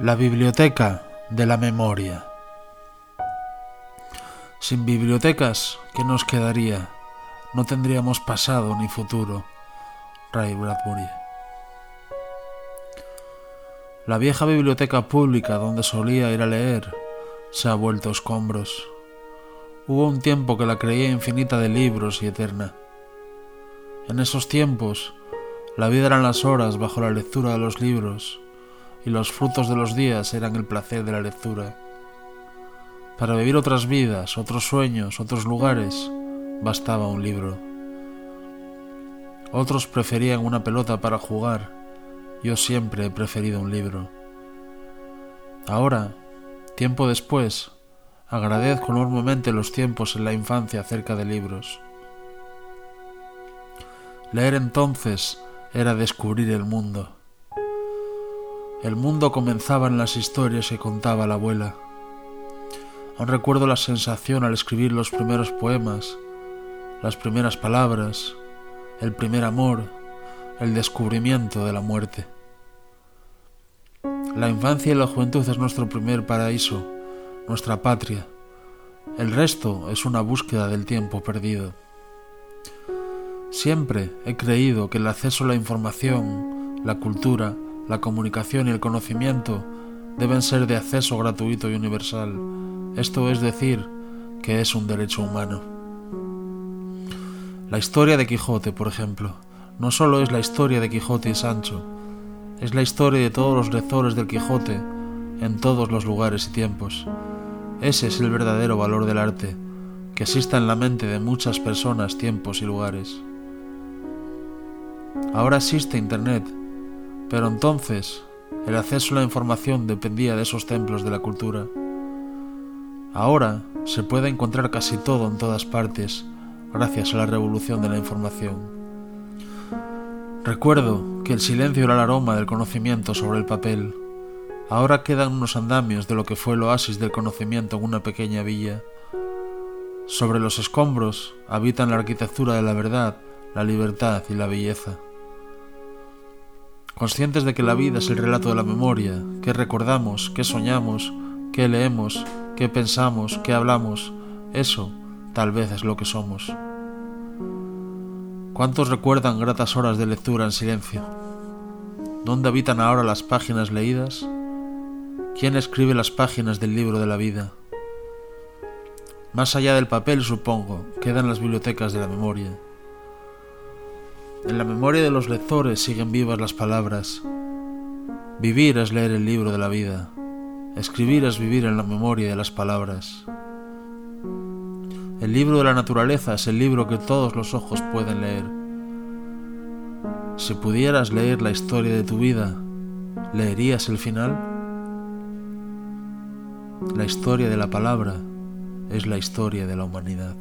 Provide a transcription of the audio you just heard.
La biblioteca de la memoria. Sin bibliotecas, ¿qué nos quedaría? No tendríamos pasado ni futuro. Ray Bradbury. La vieja biblioteca pública donde solía ir a leer se ha vuelto escombros. Hubo un tiempo que la creía infinita de libros y eterna. En esos tiempos, la vida eran las horas bajo la lectura de los libros y los frutos de los días eran el placer de la lectura. Para vivir otras vidas, otros sueños, otros lugares, bastaba un libro. Otros preferían una pelota para jugar, yo siempre he preferido un libro. Ahora, tiempo después, agradezco enormemente los tiempos en la infancia cerca de libros. Leer entonces era descubrir el mundo. El mundo comenzaba en las historias que contaba la abuela. Aún recuerdo la sensación al escribir los primeros poemas, las primeras palabras, el primer amor, el descubrimiento de la muerte. La infancia y la juventud es nuestro primer paraíso, nuestra patria. El resto es una búsqueda del tiempo perdido. Siempre he creído que el acceso a la información, la cultura, la comunicación y el conocimiento deben ser de acceso gratuito y universal. Esto es decir, que es un derecho humano. La historia de Quijote, por ejemplo, no solo es la historia de Quijote y Sancho, es la historia de todos los lectores del Quijote en todos los lugares y tiempos. Ese es el verdadero valor del arte, que exista en la mente de muchas personas, tiempos y lugares. Ahora existe Internet pero entonces el acceso a la información dependía de esos templos de la cultura. Ahora se puede encontrar casi todo en todas partes gracias a la revolución de la información. Recuerdo que el silencio era el aroma del conocimiento sobre el papel. Ahora quedan unos andamios de lo que fue el oasis del conocimiento en una pequeña villa. Sobre los escombros habitan la arquitectura de la verdad, la libertad y la belleza conscientes de que la vida es el relato de la memoria, que recordamos, que soñamos, que leemos, que pensamos, que hablamos, eso tal vez es lo que somos. ¿Cuántos recuerdan gratas horas de lectura en silencio? ¿Dónde habitan ahora las páginas leídas? ¿Quién escribe las páginas del libro de la vida? Más allá del papel, supongo, quedan las bibliotecas de la memoria. En la memoria de los lectores siguen vivas las palabras. Vivir es leer el libro de la vida. Escribir es vivir en la memoria de las palabras. El libro de la naturaleza es el libro que todos los ojos pueden leer. Si pudieras leer la historia de tu vida, ¿leerías el final? La historia de la palabra es la historia de la humanidad.